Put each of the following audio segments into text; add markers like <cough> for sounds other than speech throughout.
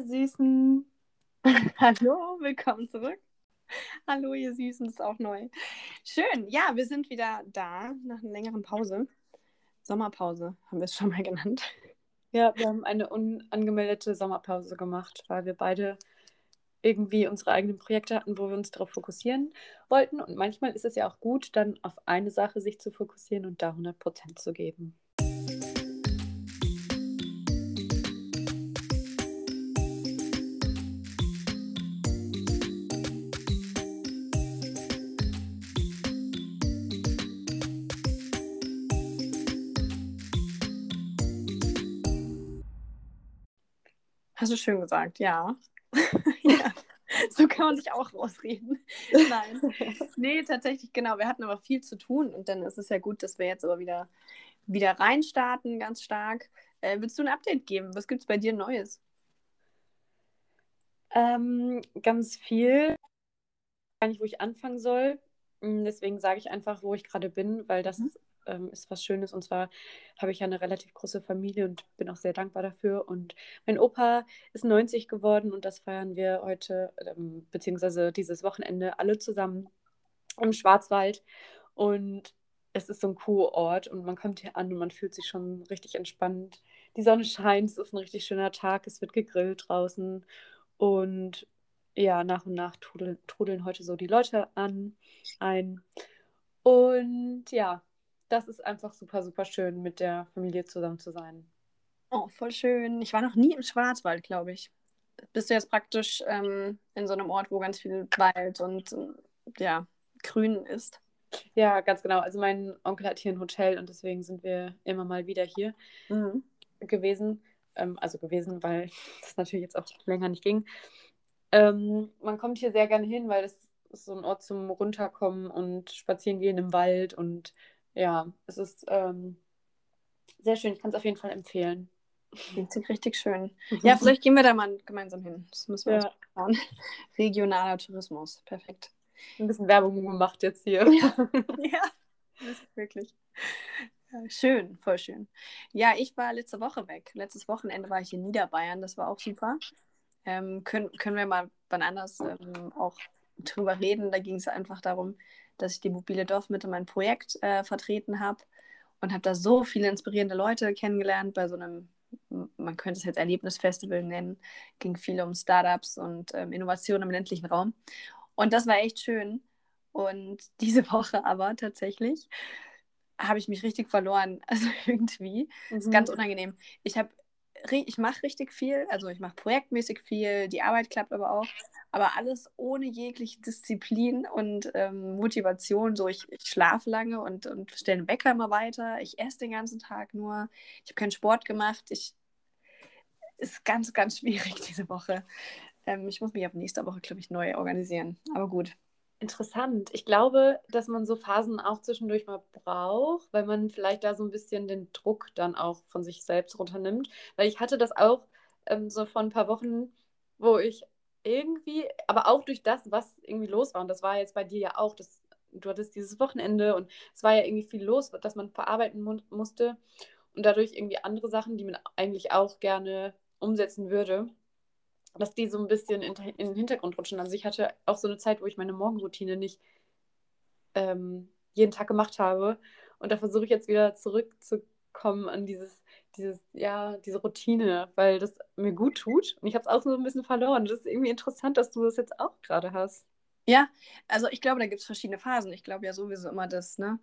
ihr Süßen. <laughs> Hallo, willkommen zurück. Hallo, ihr Süßen, ist auch neu. Schön, ja, wir sind wieder da nach einer längeren Pause. Sommerpause haben wir es schon mal genannt. Ja, wir haben eine unangemeldete Sommerpause gemacht, weil wir beide irgendwie unsere eigenen Projekte hatten, wo wir uns darauf fokussieren wollten. Und manchmal ist es ja auch gut, dann auf eine Sache sich zu fokussieren und da 100 Prozent zu geben. Hast du schön gesagt, ja. <laughs> ja. So kann man sich auch rausreden. Nein. Nee, tatsächlich, genau. Wir hatten aber viel zu tun und dann ist es ja gut, dass wir jetzt aber wieder, wieder reinstarten, ganz stark. Äh, willst du ein Update geben? Was gibt es bei dir Neues? Ähm, ganz viel. Ich weiß nicht, wo ich anfangen soll. Hm, deswegen sage ich einfach, wo ich gerade bin, weil das mhm ähm, ist was Schönes. Und zwar habe ich ja eine relativ große Familie und bin auch sehr dankbar dafür. Und mein Opa ist 90 geworden und das feiern wir heute, ähm, beziehungsweise dieses Wochenende alle zusammen im Schwarzwald. Und es ist so ein Kurort und man kommt hier an und man fühlt sich schon richtig entspannt. Die Sonne scheint, es ist ein richtig schöner Tag, es wird gegrillt draußen und ja, nach und nach trudeln, trudeln heute so die Leute an ein. Und ja, das ist einfach super, super schön, mit der Familie zusammen zu sein. Oh, voll schön. Ich war noch nie im Schwarzwald, glaube ich. Bist du jetzt praktisch ähm, in so einem Ort, wo ganz viel Wald und ja, grün ist? Ja, ganz genau. Also mein Onkel hat hier ein Hotel und deswegen sind wir immer mal wieder hier mhm. gewesen. Ähm, also gewesen, weil <laughs> das natürlich jetzt auch länger nicht ging. Ähm, man kommt hier sehr gerne hin, weil es ist so ein Ort zum Runterkommen und spazieren gehen im Wald und ja, es ist ähm, sehr schön. Ich kann es auf jeden Fall empfehlen. Klingt richtig schön. Ja, vielleicht gehen wir da mal gemeinsam hin. Das müssen wir ja. uns schauen. <laughs> Regionaler Tourismus. Perfekt. Ein bisschen Werbung gemacht jetzt hier. Ja, <laughs> ja wirklich. Ja, schön, voll schön. Ja, ich war letzte Woche weg. Letztes Wochenende war ich in Niederbayern. Das war auch super. Ähm, können, können wir mal wann anders ähm, auch drüber reden. Da ging es einfach darum, dass ich die mobile Dorfmitte mein Projekt äh, vertreten habe und habe da so viele inspirierende Leute kennengelernt bei so einem, man könnte es jetzt Erlebnisfestival nennen, ging viel um Startups und ähm, Innovation im ländlichen Raum. Und das war echt schön. Und <laughs> diese Woche aber tatsächlich habe ich mich richtig verloren. <laughs> Also irgendwie. Mhm. ist ganz unangenehm. Ich habe ich mache richtig viel, also ich mache projektmäßig viel, die Arbeit klappt aber auch, aber alles ohne jegliche Disziplin und ähm, Motivation. So, ich, ich schlafe lange und, und stelle den Wecker immer weiter, ich esse den ganzen Tag nur, ich habe keinen Sport gemacht, ich ist ganz, ganz schwierig <laughs> diese Woche. Ähm, ich muss mich ab nächster Woche, glaube ich, neu organisieren. Aber gut. Interessant. Ich glaube, dass man so Phasen auch zwischendurch mal braucht, weil man vielleicht da so ein bisschen den Druck dann auch von sich selbst runternimmt. Weil ich hatte das auch ähm, so vor ein paar Wochen, wo ich irgendwie, aber auch durch das, was irgendwie los war, und das war jetzt bei dir ja auch, das, du hattest dieses Wochenende und es war ja irgendwie viel los, dass man verarbeiten mu musste und dadurch irgendwie andere Sachen, die man eigentlich auch gerne umsetzen würde dass die so ein bisschen in, in, den Hintergrund rutschen. Also ich hatte auch so eine Zeit, wo ich meine Morgenroutine nicht ähm, jeden Tag gemacht habe. Und da versuche ich jetzt wieder zurückzukommen an dieses, dieses, ja, diese Routine, weil das mir gut tut. Und ich habe es auch so ein bisschen verloren. Das ist irgendwie interessant, dass du das jetzt auch gerade hast. Ja, also ich glaube, da gibt es verschiedene Phasen. Ich glaube ja sowieso immer, dass ne,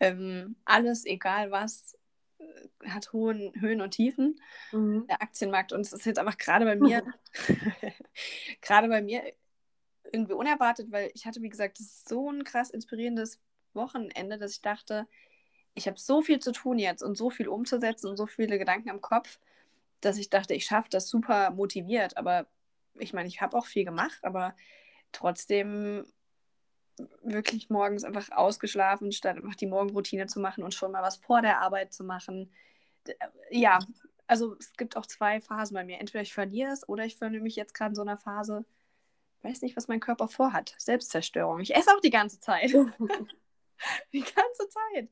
ähm, alles, egal was, hat hohen Höhen und Tiefen, mhm. der Aktienmarkt. Und es ist jetzt einfach gerade bei mir, <laughs> <laughs> gerade bei mir irgendwie unerwartet, weil ich hatte, wie gesagt, so ein krass inspirierendes Wochenende, dass ich dachte, ich habe so viel zu tun jetzt und so viel umzusetzen und so viele Gedanken am Kopf, dass ich dachte, ich schaffe das super motiviert. Aber ich meine, ich habe auch viel gemacht, aber trotzdem wirklich morgens einfach ausgeschlafen, statt einfach die Morgenroutine zu machen und schon mal was vor der Arbeit zu machen. Ja, also es gibt auch zwei Phasen bei mir. Entweder ich verliere es oder ich finde mich jetzt gerade in so einer Phase, weiß nicht, was mein Körper vorhat. Selbstzerstörung. Ich esse auch die ganze Zeit. <laughs> <laughs> die ganze Zeit.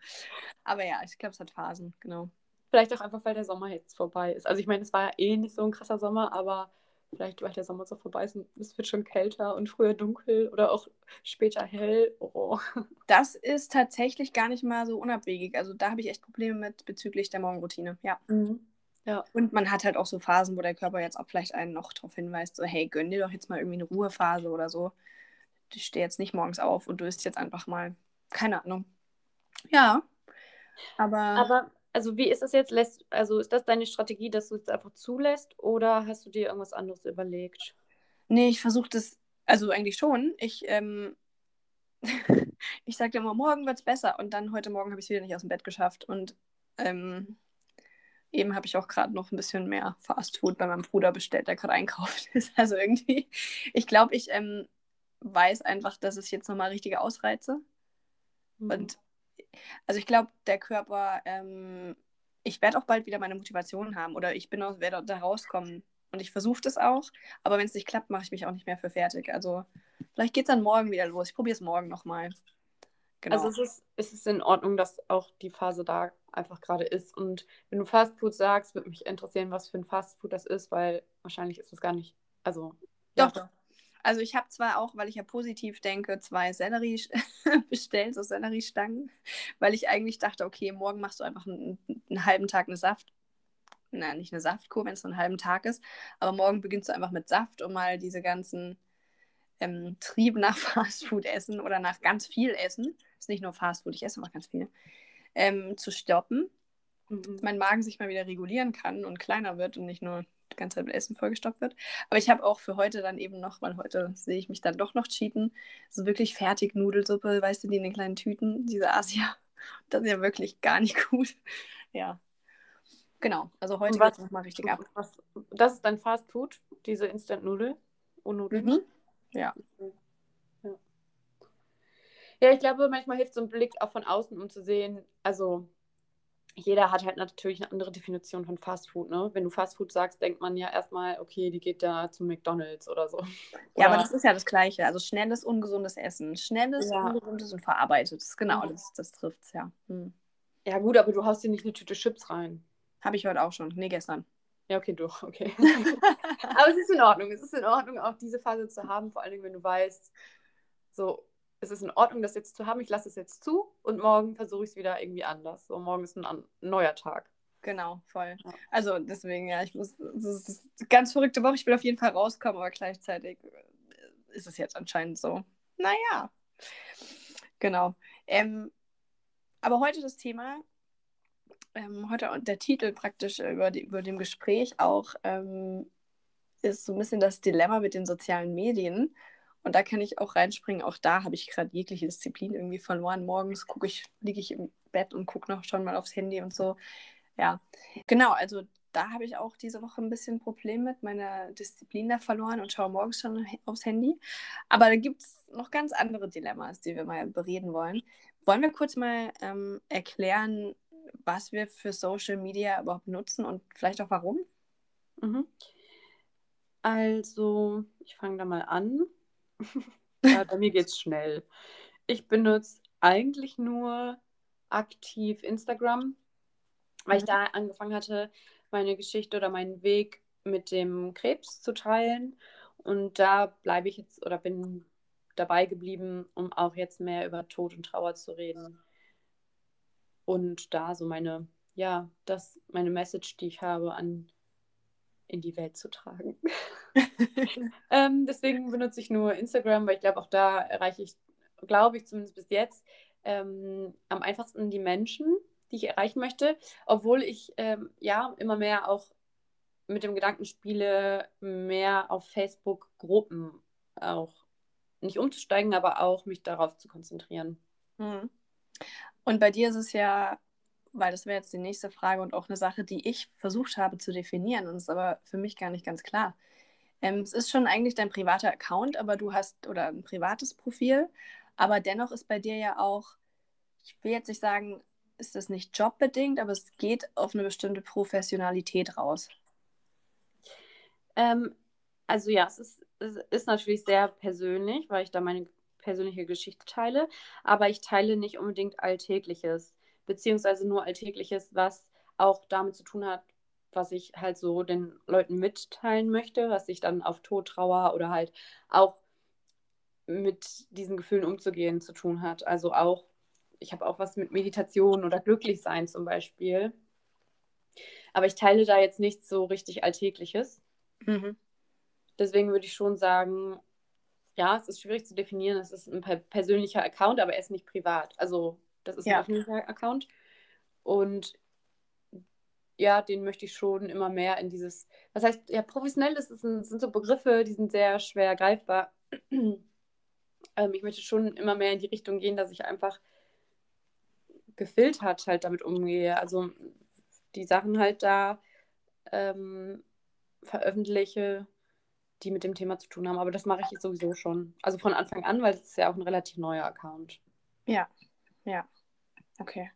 Aber ja, ich glaube, es hat Phasen, genau. Vielleicht auch einfach, weil der Sommer jetzt vorbei ist. Also ich meine, es war ja eh nicht so ein krasser Sommer, aber vielleicht, weil der Sommer so vorbei ist, es wird schon kälter und früher dunkel oder auch später hell. Oh. <laughs> Das ist tatsächlich gar nicht mal so unabwegig. Also da habe ich echt Probleme mit bezüglich der Morgenroutine. Ja. Mhm. Ja. Und man hat halt auch so Phasen, wo der Körper jetzt auch vielleicht einen noch darauf hinweist, so, hey, gönn dir doch jetzt mal irgendwie eine Ruhephase oder so. Ich stehe jetzt nicht morgens auf und du isst jetzt einfach mal. Keine Ahnung. Ja. Aber. Aber, also wie ist das jetzt? Lässt, also ist das deine Strategie, dass du es einfach zulässt oder hast du dir irgendwas anderes überlegt? Nee, ich versuche das, also eigentlich schon. Ich, ähm, <laughs> ich sagte immer, morgen wird es besser. Und dann heute Morgen habe ich es wieder nicht aus dem Bett geschafft. Und ähm, eben habe ich auch gerade noch ein bisschen mehr Fastfood bei meinem Bruder bestellt, der gerade einkauft <laughs> ist. Also irgendwie, ich glaube, ich ähm, weiß einfach, dass es jetzt nochmal richtige Ausreize. Mhm. Und also ich glaube, der Körper, ähm, ich werde auch bald wieder meine Motivation haben oder ich bin auch, werde da rauskommen. Und ich versuche das auch, aber wenn es nicht klappt, mache ich mich auch nicht mehr für fertig. Also vielleicht geht es dann morgen wieder los. Ich probiere es morgen nochmal. Genau. Also es ist, es ist in Ordnung, dass auch die Phase da einfach gerade ist. Und wenn du Fastfood sagst, würde mich interessieren, was für ein Fastfood das ist, weil wahrscheinlich ist es gar nicht. Also. Doch, ja. Also ich habe zwar auch, weil ich ja positiv denke, zwei Sellerie <laughs> bestellt, so Selleriestangen, weil ich eigentlich dachte, okay, morgen machst du einfach einen, einen halben Tag eine Saft. Nein, nicht eine Saftkur, wenn es so einen halben Tag ist. Aber morgen beginnst du einfach mit Saft, um mal diese ganzen ähm, Trieb nach <laughs> Fastfood essen oder nach ganz viel Essen. Ist nicht nur Fastfood, ich esse auch ganz viel. Ähm, zu stoppen. Mhm. Mein Magen sich mal wieder regulieren kann und kleiner wird und nicht nur die ganze Zeit mit Essen vollgestopft wird. Aber ich habe auch für heute dann eben noch, weil heute sehe ich mich dann doch noch cheaten, so wirklich fertig Nudelsuppe, weißt du, die in den kleinen Tüten, diese Asia. <laughs> Das ist ja wirklich gar nicht gut. <laughs> Ja. Genau, also heute geht es nochmal richtig ab. Was, das ist dein Fast Food, diese Instant-Nudel? Nudeln? Mhm. Ja. Ja, ich glaube, manchmal hilft so ein Blick auch von außen, um zu sehen, also jeder hat halt natürlich eine andere Definition von Fast Food. Ne? Wenn du Fast Food sagst, denkt man ja erstmal, okay, die geht da zu McDonalds oder so. <laughs> Ja, aber das ist ja das Gleiche. Also schnelles, ungesundes Essen. Schnelles, ja. ungesundes und verarbeitetes. Genau, das, das trifft es ja. Hm. Ja, gut, aber du haust dir nicht eine Tüte Chips rein. Habe ich heute auch schon. Nee, gestern. Ja, okay, doch, okay. <laughs> aber es ist in Ordnung. Es ist in Ordnung, auch diese Phase zu haben, vor allem, wenn du weißt, so, es ist in Ordnung, das jetzt zu haben, ich lasse es jetzt zu und morgen versuche ich es wieder irgendwie anders. So, morgen ist ein, ein neuer Tag. Genau, voll. Ja. Also deswegen, ja, ich muss, das ist eine ganz verrückte Woche. Ich will auf jeden Fall rauskommen, aber gleichzeitig äh, ist es jetzt anscheinend so. Naja. Genau. Ähm, aber heute das Thema, ähm, heute der Titel praktisch über, die, über dem Gespräch auch ähm, ist so ein bisschen das Dilemma mit den sozialen Medien. Und da kann ich auch reinspringen. Auch da habe ich gerade jegliche Disziplin irgendwie verloren. Morgens gucke ich, liege ich im Bett und gucke noch schon mal aufs Handy und so. Ja, genau. Also da habe ich auch diese Woche ein bisschen Problem mit meiner Disziplin da verloren und schaue morgens schon aufs Handy. Aber da gibt es noch ganz andere Dilemmas, die wir mal bereden wollen. Wollen wir kurz mal ähm, erklären, was wir für Social Media überhaupt nutzen und vielleicht auch warum? Mhm. Also, ich fange da mal an <laughs> ja, bei mir geht es schnell. Ich benutze eigentlich nur aktiv Instagram, weil ich mhm. da angefangen hatte, meine Geschichte oder meinen Weg mit dem Krebs zu teilen. Und da bleibe ich jetzt oder bin dabei geblieben, um auch jetzt mehr über Tod und Trauer zu reden. Und da so meine, ja, das, meine Message, die ich habe, an in die Welt zu tragen. <laughs> ähm, deswegen benutze ich nur Instagram, weil ich glaube, auch da erreiche ich, glaube ich zumindest bis jetzt, ähm, am einfachsten die Menschen, die ich erreichen möchte, obwohl ich ähm, ja immer mehr auch mit dem Gedanken spiele, mehr auf Facebook-Gruppen auch nicht umzusteigen, aber auch mich darauf zu konzentrieren. Hm. Und bei dir ist es ja weil das wäre jetzt die nächste Frage und auch eine Sache, die ich versucht habe zu definieren und ist aber für mich gar nicht ganz klar. Ähm, es ist schon eigentlich dein privater Account, aber du hast oder ein privates Profil, aber dennoch ist bei dir ja auch, ich will jetzt nicht sagen, ist das nicht jobbedingt, aber es geht auf eine bestimmte Professionalität raus. Ähm, also ja, es ist, es ist natürlich sehr persönlich, weil ich da meine persönliche Geschichte teile, aber ich teile nicht unbedingt Alltägliches beziehungsweise nur Alltägliches, was auch damit zu tun hat, was ich halt so den Leuten mitteilen möchte, was ich dann auf Tod, Trauer oder halt auch mit diesen Gefühlen umzugehen zu tun hat. Also auch, ich habe auch was mit Meditation oder Glücklichsein zum Beispiel. Aber ich teile da jetzt nichts so richtig Alltägliches. Mhm. Deswegen würde ich schon sagen, ja, es ist schwierig zu definieren. Es ist ein persönlicher Account, aber er ist nicht privat. Also, das ist ja. ein öffentlicher Account. Und ja, den möchte ich schon immer mehr in dieses, was heißt, ja, professionell ist, ist ein, sind so Begriffe, die sind sehr schwer greifbar. <clears throat> ähm, ich möchte schon immer mehr in die Richtung gehen, dass ich einfach gefiltert halt damit umgehe. Also die Sachen halt da ähm, veröffentliche, die mit dem Thema zu tun haben. Aber das mache ich sowieso schon. Also von Anfang an, weil es ist ja auch ein relativ neuer Account. Ja, ja. Okay.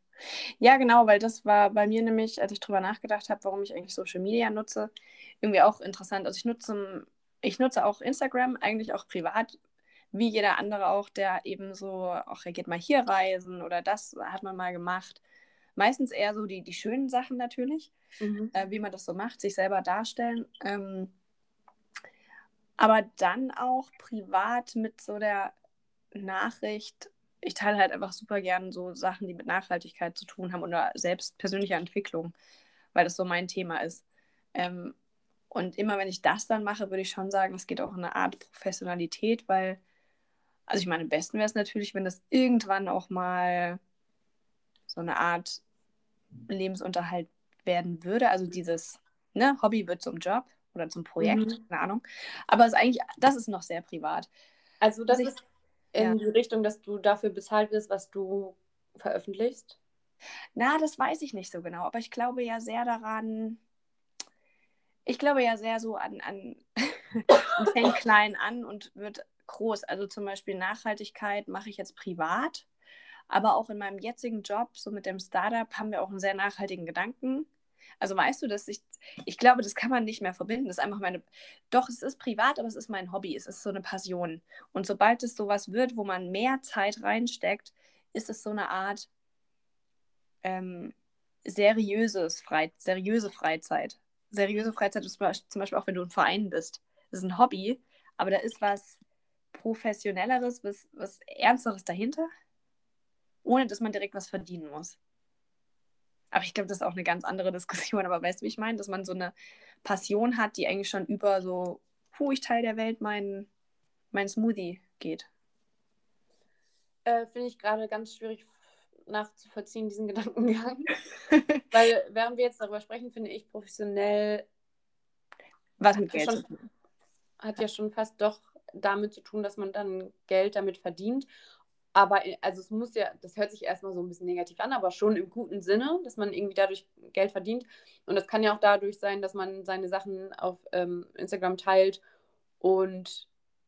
Ja, genau, weil das war bei mir nämlich, als ich drüber nachgedacht habe, warum ich eigentlich Social Media nutze, irgendwie auch interessant. Also ich nutze, ich nutze auch Instagram eigentlich auch privat, wie jeder andere auch, der eben so, ach, er geht mal hier reisen oder das hat man mal gemacht. Meistens eher so die, die schönen Sachen natürlich, mhm. äh, wie man das so macht, sich selber darstellen. Ähm, aber dann auch privat mit so der Nachricht, ich teile halt einfach super gern so Sachen, die mit Nachhaltigkeit zu tun haben oder selbst persönlicher Entwicklung, weil das so mein Thema ist. Ähm, und immer wenn ich das dann mache, würde ich schon sagen, es geht auch in eine Art Professionalität, weil, also ich meine, am besten wäre es natürlich, wenn das irgendwann auch mal so eine Art Lebensunterhalt werden würde. Also dieses ne, Hobby wird zum Job oder zum Projekt, mhm. keine Ahnung. Aber es ist eigentlich, das ist noch sehr privat. Also das also ich, ist in ja. die Richtung, dass du dafür bezahlt wirst, was du veröffentlichst? Na, das weiß ich nicht so genau, aber ich glaube ja sehr daran, ich glaube ja sehr so an, an <laughs> fängt klein an und wird groß. Also zum Beispiel Nachhaltigkeit mache ich jetzt privat, aber auch in meinem jetzigen Job, so mit dem Startup, haben wir auch einen sehr nachhaltigen Gedanken. Also weißt du, dass ich, ich glaube, das kann man nicht mehr verbinden. Das ist einfach meine, doch, es ist privat, aber es ist mein Hobby, es ist so eine Passion. Und sobald es sowas wird, wo man mehr Zeit reinsteckt, ist es so eine Art ähm, seriöses Frei seriöse Freizeit. Seriöse Freizeit ist zum Beispiel auch, wenn du ein Verein bist. Das ist ein Hobby, aber da ist was Professionelleres, was, was Ernsteres dahinter, ohne dass man direkt was verdienen muss. Aber ich glaube, das ist auch eine ganz andere Diskussion. Aber weißt du, wie ich meine? Dass man so eine Passion hat, die eigentlich schon über so, puh, ich Teil der Welt mein, mein Smoothie geht. Äh, Finde ich gerade ganz schwierig nachzuvollziehen, diesen <laughs> Gedankengang. <laughs> Weil während wir jetzt darüber sprechen, finde ich professionell. Was mit Geld schon, Hat ja schon fast doch damit zu tun, dass man dann Geld damit verdient. Aber äh, also es muss ja, das hört sich erstmal so ein bisschen negativ an, aber schon im guten Sinne, dass man irgendwie dadurch Geld verdient. Und das kann ja auch dadurch sein, dass man seine Sachen auf ähm, Instagram teilt und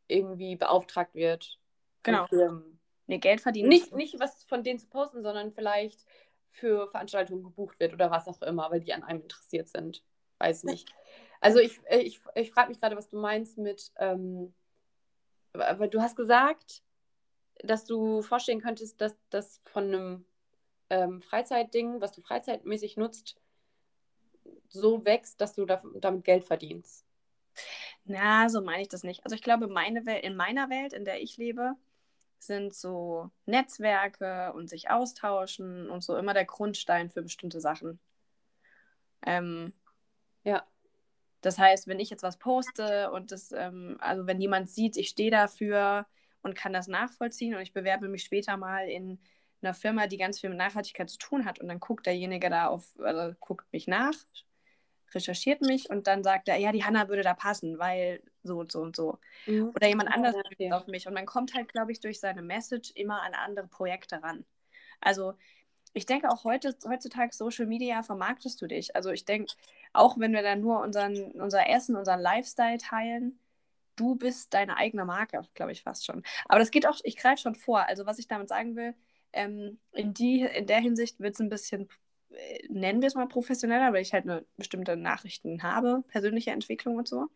irgendwie beauftragt wird. Genau. Firmen. Nee, Geld verdienen. Nicht, nicht was von denen zu posten, sondern vielleicht für Veranstaltungen gebucht wird oder was auch immer, weil die an einem interessiert sind. Weiß nicht. Also ich, äh, ich, ich frage mich gerade, was du meinst mit, ähm, aber du hast gesagt, dass du vorstellen könntest, dass das von einem ähm, Freizeitding, was du freizeitmäßig nutzt, so wächst, dass du damit Geld verdienst? Na, so meine ich das nicht. Also ich glaube, meine Welt, in meiner Welt, in der ich lebe, sind so Netzwerke und sich austauschen und so immer der Grundstein für bestimmte Sachen. Ähm, ja. Das heißt, wenn ich jetzt was poste und das, ähm, also wenn jemand sieht, ich stehe dafür, und kann das nachvollziehen und ich bewerbe mich später mal in einer Firma, die ganz viel mit Nachhaltigkeit zu tun hat und dann guckt derjenige da auf, also guckt mich nach, recherchiert mich und dann sagt er, ja, die Hanna würde da passen, weil so und so und so. Mhm. Oder jemand anders ja, auf mich und man kommt halt, glaube ich, durch seine Message immer an andere Projekte ran. Also ich denke auch heute, heutzutage Social Media vermarktest du dich. Also ich denke, auch wenn wir dann nur unseren, unser Essen, unseren Lifestyle teilen, du bist deine eigene Marke, glaube ich fast schon. Aber das geht auch, ich greife schon vor. Also was ich damit sagen will, ähm, in, die, in der Hinsicht wird es ein bisschen, äh, nennen wir es mal professioneller, weil ich halt eine bestimmte Nachrichten habe, persönliche Entwicklung und so.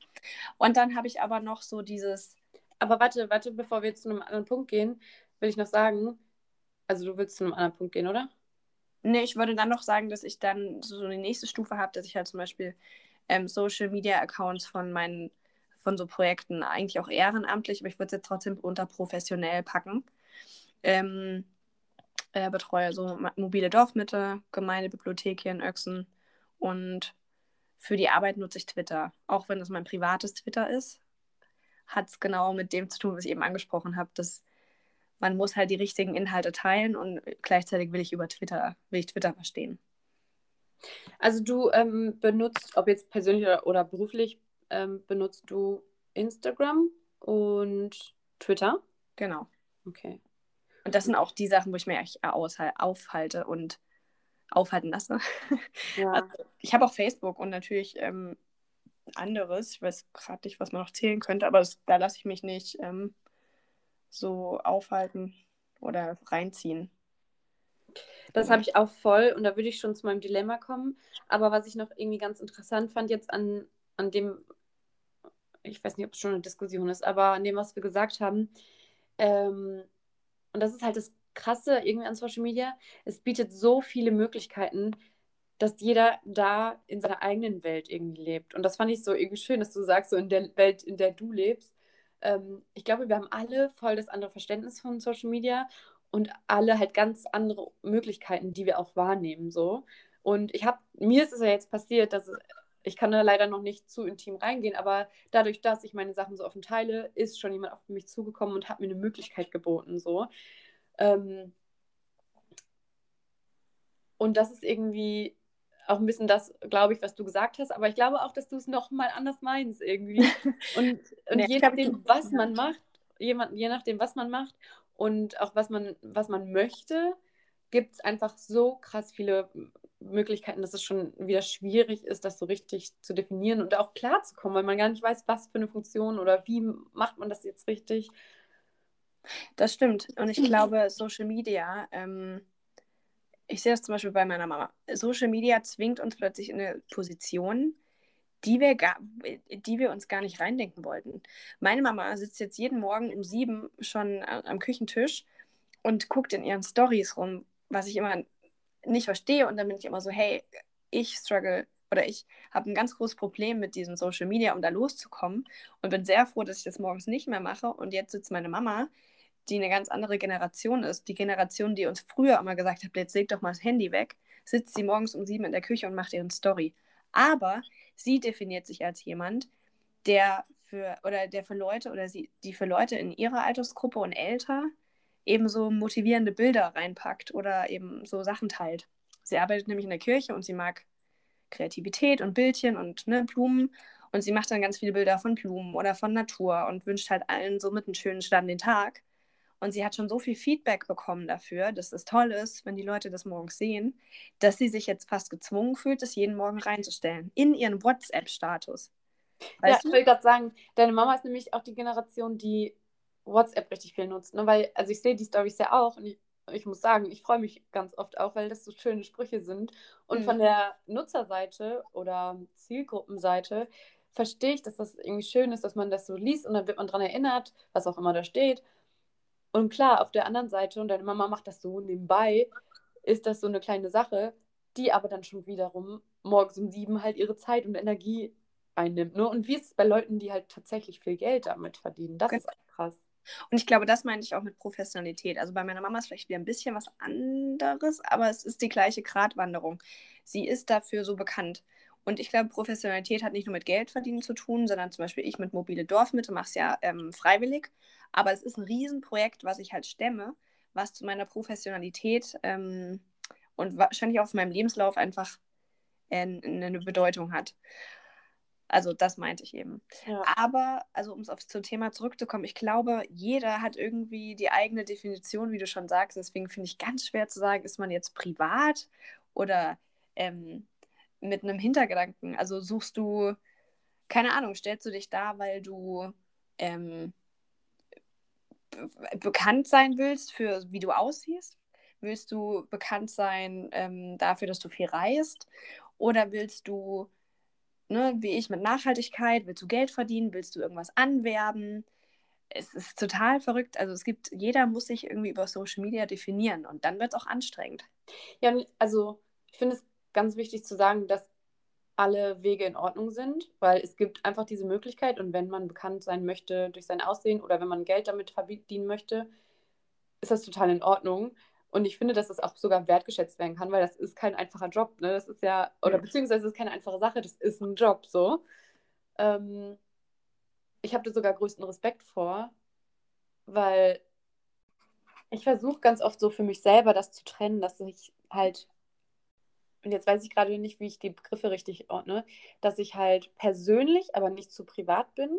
Und dann habe ich aber noch so dieses. Aber warte, warte, bevor wir zu einem anderen Punkt gehen, will ich noch sagen, also du willst zu einem anderen Punkt gehen, oder? Nee, ich würde dann noch sagen, dass ich dann so eine nächste Stufe habe, dass ich halt zum Beispiel ähm, Social Media Accounts von meinen, von so Projekten, eigentlich auch ehrenamtlich, aber ich würde es jetzt trotzdem unter professionell packen. Ähm, äh, betreue so mobile Dorfmitte, Gemeindebibliothek hier in Öxen und für die Arbeit nutze ich Twitter. Auch wenn es mein privates Twitter ist, hat es genau mit dem zu tun, was ich eben angesprochen habe, dass man muss halt die richtigen Inhalte teilen und gleichzeitig will ich über Twitter, will ich Twitter verstehen. Also du ähm, benutzt, ob jetzt persönlich oder, oder beruflich, ähm, benutzt du Instagram und Twitter? Genau. Okay. Und das sind auch die Sachen, wo ich mich aufhalte und aufhalten lasse. <laughs> Ja. Also, ich habe auch Facebook und natürlich ähm, anderes. Ich weiß gerade nicht, was man noch zählen könnte, aber das, da lasse ich mich nicht ähm, so aufhalten oder reinziehen. Das habe ich auch voll und da würde ich schon zu meinem Dilemma kommen. Aber was ich noch irgendwie ganz interessant fand jetzt an, an dem, ich weiß nicht, ob es schon eine Diskussion ist, aber an dem, was wir gesagt haben, ähm, und das ist halt das Krasse irgendwie an Social Media, es bietet so viele Möglichkeiten, dass jeder da in seiner eigenen Welt irgendwie lebt. Und das fand ich so irgendwie schön, dass du sagst, so in der Welt, in der du lebst. Ähm, ich glaube, wir haben alle voll das andere Verständnis von Social Media und alle halt ganz andere Möglichkeiten, die wir auch wahrnehmen. So. Und ich habe, mir ist es ja jetzt passiert, dass ich kann da leider noch nicht zu intim reingehen, aber dadurch, dass ich meine Sachen so offen teile, ist schon jemand auf mich zugekommen und hat mir eine Möglichkeit geboten. So. Ähm, und das ist irgendwie auch ein bisschen das, glaube ich, was du gesagt hast, aber ich glaube auch, dass du es nochmal anders meinst irgendwie. <laughs> Und, und nee, je nachdem, was man macht, jemand, je nachdem, was man macht und auch was man, was man möchte, gibt es einfach so krass viele Möglichkeiten, dass es schon wieder schwierig ist, das so richtig zu definieren und auch klar zu kommen, weil man gar nicht weiß, was für eine Funktion oder wie macht man das jetzt richtig. Das stimmt. Und ich glaube, Social Media, ähm, ich sehe das zum Beispiel bei meiner Mama. Social Media zwingt uns plötzlich in eine Position, die wir, gar, die wir uns gar nicht reindenken wollten. Meine Mama sitzt jetzt jeden Morgen um sieben schon am Küchentisch und guckt in ihren Stories rum, was ich immer nicht verstehe. Und dann bin ich immer so, hey, ich struggle oder ich habe ein ganz großes Problem mit diesem Social Media, um da loszukommen. Und bin sehr froh, dass ich das morgens nicht mehr mache. Und jetzt sitzt meine Mama die eine ganz andere Generation ist, die Generation, die uns früher immer gesagt hat, jetzt leg doch mal das Handy weg, sitzt sie morgens um sieben in der Küche und macht ihren Story. Aber sie definiert sich als jemand, der für oder der für Leute oder sie, die für Leute in ihrer Altersgruppe und älter eben so motivierende Bilder reinpackt oder eben so Sachen teilt. Sie arbeitet nämlich in der Kirche und sie mag Kreativität und Bildchen und ne, Blumen und sie macht dann ganz viele Bilder von Blumen oder von Natur und wünscht halt allen so mit einem schönen Start in den Tag. Und sie hat schon so viel Feedback bekommen dafür, dass es toll ist, wenn die Leute das morgens sehen, dass sie sich jetzt fast gezwungen fühlt, das jeden Morgen reinzustellen in ihren WhatsApp-Status. Ja, ich will gerade sagen, deine Mama ist nämlich auch die Generation, die WhatsApp richtig viel nutzt. Ne? Weil, also ich sehe die Storys ja auch und ich, ich muss sagen, ich freue mich ganz oft auch, weil das so schöne Sprüche sind. Und mhm. von der Nutzerseite oder Zielgruppenseite verstehe ich, dass das irgendwie schön ist, dass man das so liest und dann wird man daran erinnert, was auch immer da steht. Und klar, auf der anderen Seite, und deine Mama macht das so nebenbei, ist das so eine kleine Sache, die aber dann schon wiederum morgens um sieben halt ihre Zeit und Energie einnimmt. Ne? Und wie ist es bei Leuten, die halt tatsächlich viel Geld damit verdienen? Das ist krass. Und ich glaube, das meine ich auch mit Professionalität. Also bei meiner Mama ist vielleicht wieder ein bisschen was anderes, aber es ist die gleiche Gratwanderung. Sie ist dafür so bekannt. Und ich glaube, Professionalität hat nicht nur mit Geld verdienen zu tun, sondern zum Beispiel ich mit mobile Dorfmitte mache es ja ähm, freiwillig. Aber es ist ein Riesenprojekt, was ich halt stemme, was zu meiner Professionalität ähm, und wahrscheinlich auch auf meinem Lebenslauf einfach äh, eine Bedeutung hat. Also das meinte ich eben. Ja. Aber, also um es aufs Thema zurückzukommen, ich glaube, jeder hat irgendwie die eigene Definition, wie du schon sagst. Deswegen finde ich ganz schwer zu sagen, ist man jetzt privat oder ähm, mit einem Hintergedanken. Also suchst du, keine Ahnung, stellst du dich da, weil du ähm, bekannt sein willst für wie du aussiehst? Willst du bekannt sein ähm, dafür, dass du viel reist? Oder willst du, ne, wie ich, mit Nachhaltigkeit, willst du Geld verdienen? Willst du irgendwas anwerben? Es ist total verrückt. Also es gibt, jeder muss sich irgendwie über Social Media definieren und dann wird es auch anstrengend. Ja, also ich finde es ganz wichtig zu sagen, dass alle Wege in Ordnung sind, weil es gibt einfach diese Möglichkeit und wenn man bekannt sein möchte durch sein Aussehen oder wenn man Geld damit verdienen möchte, ist das total in Ordnung. Und ich finde, dass das auch sogar wertgeschätzt werden kann, weil das ist kein einfacher Job. Ne? Das ist ja, oder beziehungsweise es ist keine einfache Sache, das ist ein Job so. Ähm, ich habe da sogar größten Respekt vor, weil ich versuche ganz oft so für mich selber das zu trennen, dass ich halt, und jetzt weiß ich gerade nicht, wie ich die Begriffe richtig ordne, dass ich halt persönlich, aber nicht zu privat bin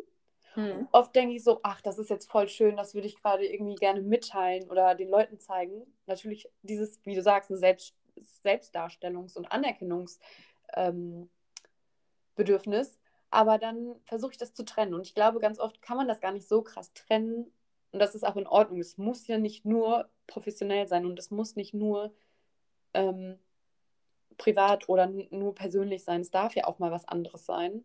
hm. Oft denke ich so, ach, das ist jetzt voll schön, das würde ich gerade irgendwie gerne mitteilen oder den Leuten zeigen. Natürlich dieses, wie du sagst, ein Selbst Selbstdarstellungs- und Anerkennungsbedürfnis. Ähm, aber dann versuche ich das zu trennen. Und ich glaube, ganz oft kann man das gar nicht so krass trennen. Und das ist auch in Ordnung. Es muss ja nicht nur professionell sein und es muss nicht nur ähm, privat oder nur persönlich sein. Es darf ja auch mal was anderes sein.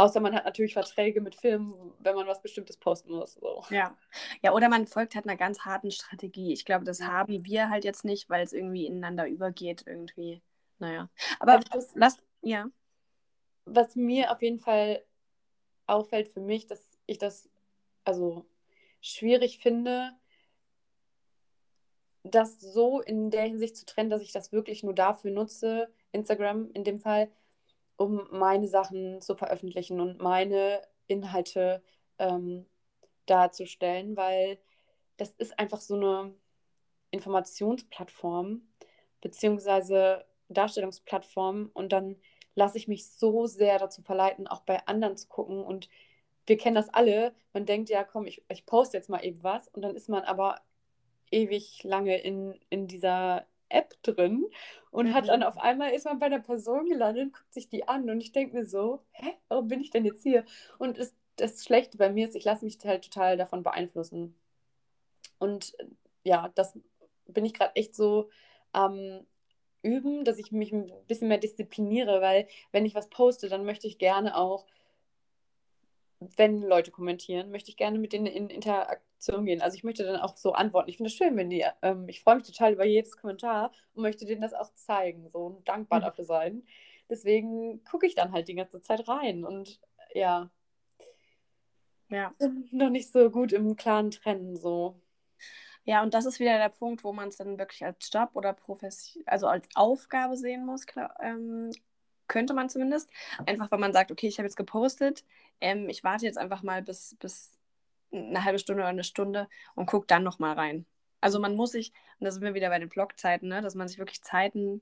Außer man hat natürlich Verträge mit Filmen, wenn man was Bestimmtes posten muss. So. Ja. ja, oder man folgt halt einer ganz harten Strategie. Ich glaube, das haben wir halt jetzt nicht, weil es irgendwie ineinander übergeht irgendwie. Naja. Aber also das, lass, ja. Was mir auf jeden Fall auffällt für mich, dass ich das also schwierig finde, das so in der Hinsicht zu trennen, dass ich das wirklich nur dafür nutze, Instagram in dem Fall, um meine Sachen zu veröffentlichen und meine Inhalte ähm, darzustellen, weil das ist einfach so eine Informationsplattform beziehungsweise Darstellungsplattform und dann lasse ich mich so sehr dazu verleiten, auch bei anderen zu gucken und wir kennen das alle. Man denkt ja, komm, ich, ich poste jetzt mal eben was und dann ist man aber ewig lange in, in dieser App drin und hat dann mhm. auf einmal ist man bei einer Person gelandet und guckt sich die an und ich denke mir so, hä, warum bin ich denn jetzt hier? Und ist, das Schlechte bei mir ist, ich lasse mich halt total davon beeinflussen. Und ja, das bin ich gerade echt so ähm, Üben, dass ich mich ein bisschen mehr diszipliniere, weil wenn ich was poste, dann möchte ich gerne auch wenn Leute kommentieren, möchte ich gerne mit denen in Interaktion gehen. Also ich möchte dann auch so antworten. Ich finde es schön, wenn die, ähm, ich freue mich total über jedes Kommentar und möchte denen das auch zeigen, so und dankbar mhm. dafür sein. Deswegen gucke ich dann halt die ganze Zeit rein und ja. Ja. Noch nicht so gut im klaren Trennen so. Ja, und das ist wieder der Punkt, wo man es dann wirklich als Job oder Profession, also als Aufgabe sehen muss, klar, ähm, könnte man zumindest. Einfach, weil man sagt, okay, ich habe jetzt gepostet, ähm, ich warte jetzt einfach mal bis, bis eine halbe Stunde oder eine Stunde und gucke dann nochmal rein. Also man muss sich, und da sind wir wieder bei den Blogzeiten, ne, dass man sich wirklich Zeiten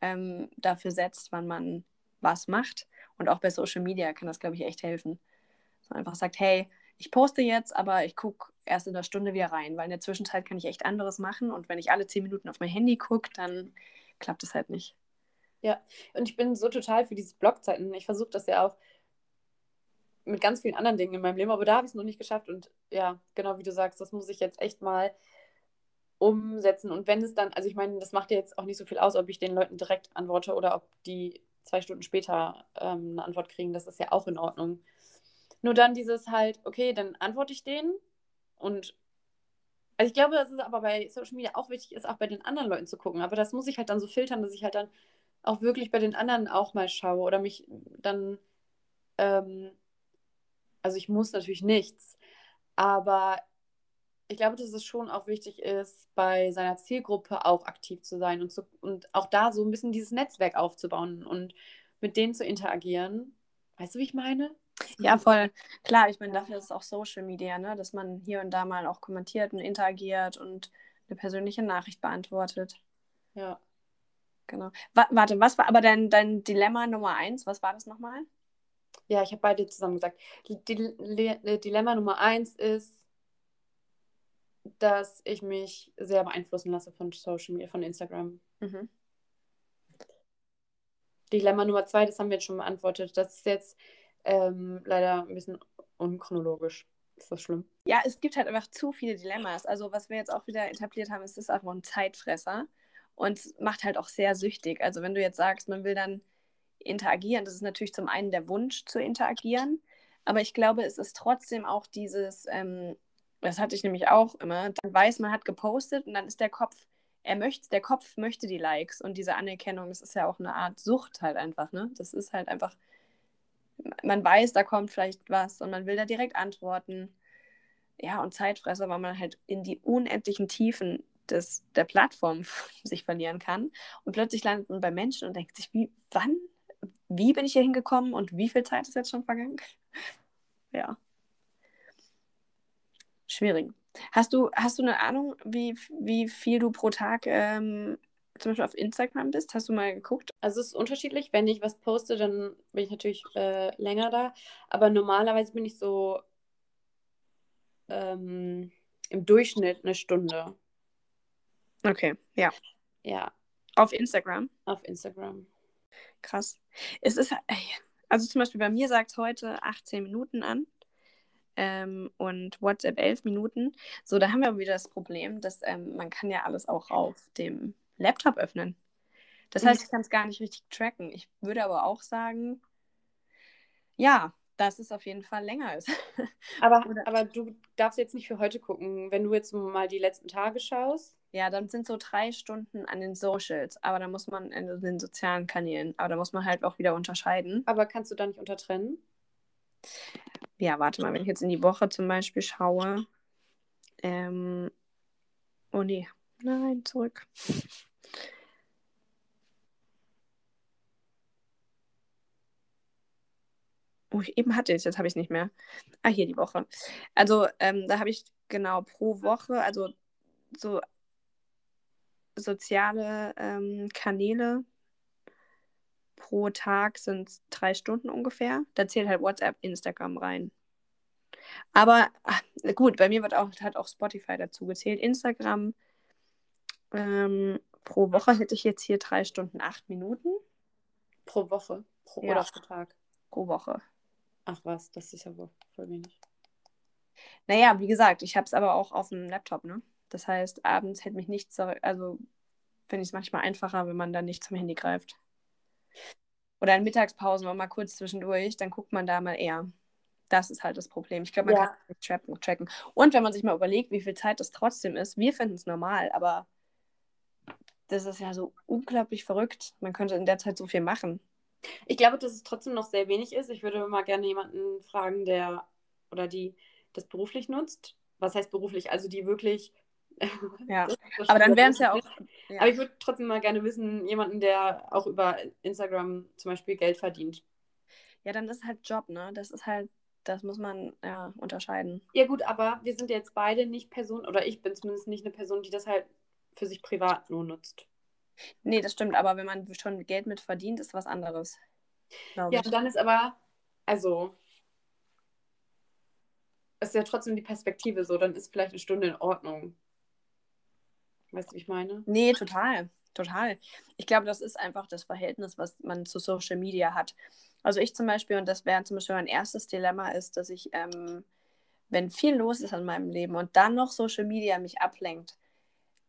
ähm, dafür setzt, wann man was macht. Und auch bei Social Media kann das, glaube ich, echt helfen. Dass man einfach sagt, hey, ich poste jetzt, aber ich gucke erst in der Stunde wieder rein, weil in der Zwischenzeit kann ich echt anderes machen. Und wenn ich alle zehn Minuten auf mein Handy gucke, dann klappt es halt nicht. Ja, und ich bin so total für diese Blogzeiten. Ich versuche das ja auch mit ganz vielen anderen Dingen in meinem Leben, aber da habe ich es noch nicht geschafft. Und ja, genau wie du sagst, das muss ich jetzt echt mal umsetzen. Und wenn es dann, also ich meine, das macht ja jetzt auch nicht so viel aus, ob ich den Leuten direkt antworte oder ob die zwei Stunden später ähm, eine Antwort kriegen. Das ist ja auch in Ordnung. Nur dann dieses halt, okay, dann antworte ich denen und also ich glaube, dass es aber bei Social Media auch wichtig ist, auch bei den anderen Leuten zu gucken. Aber das muss ich halt dann so filtern, dass ich halt dann auch wirklich bei den anderen auch mal schaue oder mich dann, ähm, also ich muss natürlich nichts, aber ich glaube, dass es schon auch wichtig ist, bei seiner Zielgruppe auch aktiv zu sein und, zu, und auch da so ein bisschen dieses Netzwerk aufzubauen und mit denen zu interagieren. Weißt du, wie ich meine? Ja, voll. Klar, ich meine, dafür ist es auch Social Media, ne? dass man hier und da mal auch kommentiert und interagiert und eine persönliche Nachricht beantwortet. Ja. Genau. Wa warte, was war aber dein, dein Dilemma Nummer eins? Was war das nochmal? Ja, ich habe beide zusammen gesagt. Die, Dilemma Nummer eins ist, dass ich mich sehr beeinflussen lasse von Social Media, von Instagram. Mhm. Dilemma Nummer zwei, das haben wir jetzt schon beantwortet. Das ist jetzt ähm, leider ein bisschen unchronologisch. Ist das schlimm? Ja, es gibt halt einfach zu viele Dilemmas. Also, was wir jetzt auch wieder etabliert haben, ist, es ist einfach ein Zeitfresser und macht halt auch sehr süchtig. Also wenn du jetzt sagst, man will dann interagieren, das ist natürlich zum einen der Wunsch zu interagieren, aber ich glaube, es ist trotzdem auch dieses, ähm, das hatte ich nämlich auch immer, dann weiß man hat gepostet und dann ist der Kopf er möchte, der Kopf möchte die Likes und diese Anerkennung, das ist ja auch eine Art Sucht halt einfach, ne? Das ist halt einfach, man weiß, da kommt vielleicht was und man will da direkt antworten. Ja, und Zeitfresser, weil man halt in die unendlichen Tiefen des, der Plattform <laughs> sich verlieren kann. Und plötzlich landet man bei Menschen und denkt sich, wie, wann, wie bin ich hier hingekommen und wie viel Zeit ist jetzt schon vergangen? <laughs> ja. Schwierig. Hast du, hast du eine Ahnung, wie, wie viel du pro Tag ähm, zum Beispiel auf Instagram bist? Hast du mal geguckt? Also es ist unterschiedlich. Wenn ich was poste, dann bin ich natürlich äh, länger da. Aber normalerweise bin ich so ähm, im Durchschnitt eine Stunde. Okay, ja. Ja. Auf Instagram? Auf Instagram. Krass. Es ist, also zum Beispiel bei mir sagt es heute 18 Minuten an ähm, und WhatsApp 11 Minuten. So, da haben wir wieder das Problem, dass ähm, man kann ja alles auch auf dem Laptop öffnen. Das heißt, ich kann es gar nicht richtig tracken. Ich würde aber auch sagen, ja, dass es auf jeden Fall länger ist. <laughs> Aber, aber du darfst jetzt nicht für heute gucken. Wenn du jetzt mal die letzten Tage schaust. Ja, dann sind so drei Stunden an den Socials, aber da muss man in den sozialen Kanälen, aber da muss man halt auch wieder unterscheiden. Aber kannst du da nicht untertrennen? Ja, warte mal, wenn ich jetzt in die Woche zum Beispiel schaue. Ähm, oh nee, nein, zurück. Oh, ich eben hatte ich es, jetzt habe ich es nicht mehr. Ah, hier die Woche. Also, ähm, da habe ich genau pro Woche, also so soziale ähm, Kanäle pro Tag sind es drei Stunden ungefähr. Da zählt halt WhatsApp, Instagram rein. Aber ach, gut, bei mir wird auch, hat auch Spotify dazu gezählt. Instagram ähm, pro Woche hätte ich jetzt hier drei Stunden, acht Minuten. Pro Woche? Pro, ja. Oder pro Tag? Pro Woche. Ach was, das ist ja wohl voll wenig. Naja, wie gesagt, ich habe es aber auch auf dem Laptop, ne? Das heißt, abends hält mich nichts, also finde ich es manchmal einfacher, wenn man dann nicht zum Handy greift. Oder in Mittagspausen mal kurz zwischendurch, dann guckt man da mal eher. Das ist halt das Problem. Ich glaube, man ja. kann es nicht tracken. Und wenn man sich mal überlegt, wie viel Zeit das trotzdem ist, wir finden es normal, aber das ist ja so unglaublich verrückt. Man könnte in der Zeit so viel machen. Ich glaube, dass es trotzdem noch sehr wenig ist. Ich würde mal gerne jemanden fragen, der oder die das beruflich nutzt. Was heißt beruflich? Also die wirklich. <laughs> Ja, <laughs> aber dann wären es ja auch. Ja. Aber ich würde trotzdem mal gerne wissen, jemanden, der auch über Instagram zum Beispiel Geld verdient. Ja, dann ist halt Job, ne? Das ist halt, das muss man ja unterscheiden. Ja, gut, aber wir sind jetzt beide nicht Personen, oder ich bin zumindest nicht eine Person, die das halt für sich privat nur nutzt. Nee, das stimmt, aber wenn man schon Geld mit verdient, ist was anderes. Ja, ich. dann ist aber, also, ist ja trotzdem die Perspektive so, dann ist vielleicht eine Stunde in Ordnung. Weißt du, wie ich meine? Nee, total. Total. Ich glaube, das ist einfach das Verhältnis, was man zu Social Media hat. Also ich zum Beispiel, und das wäre zum Beispiel mein erstes Dilemma, ist, dass ich, ähm, wenn viel los ist in meinem Leben und dann noch Social Media mich ablenkt,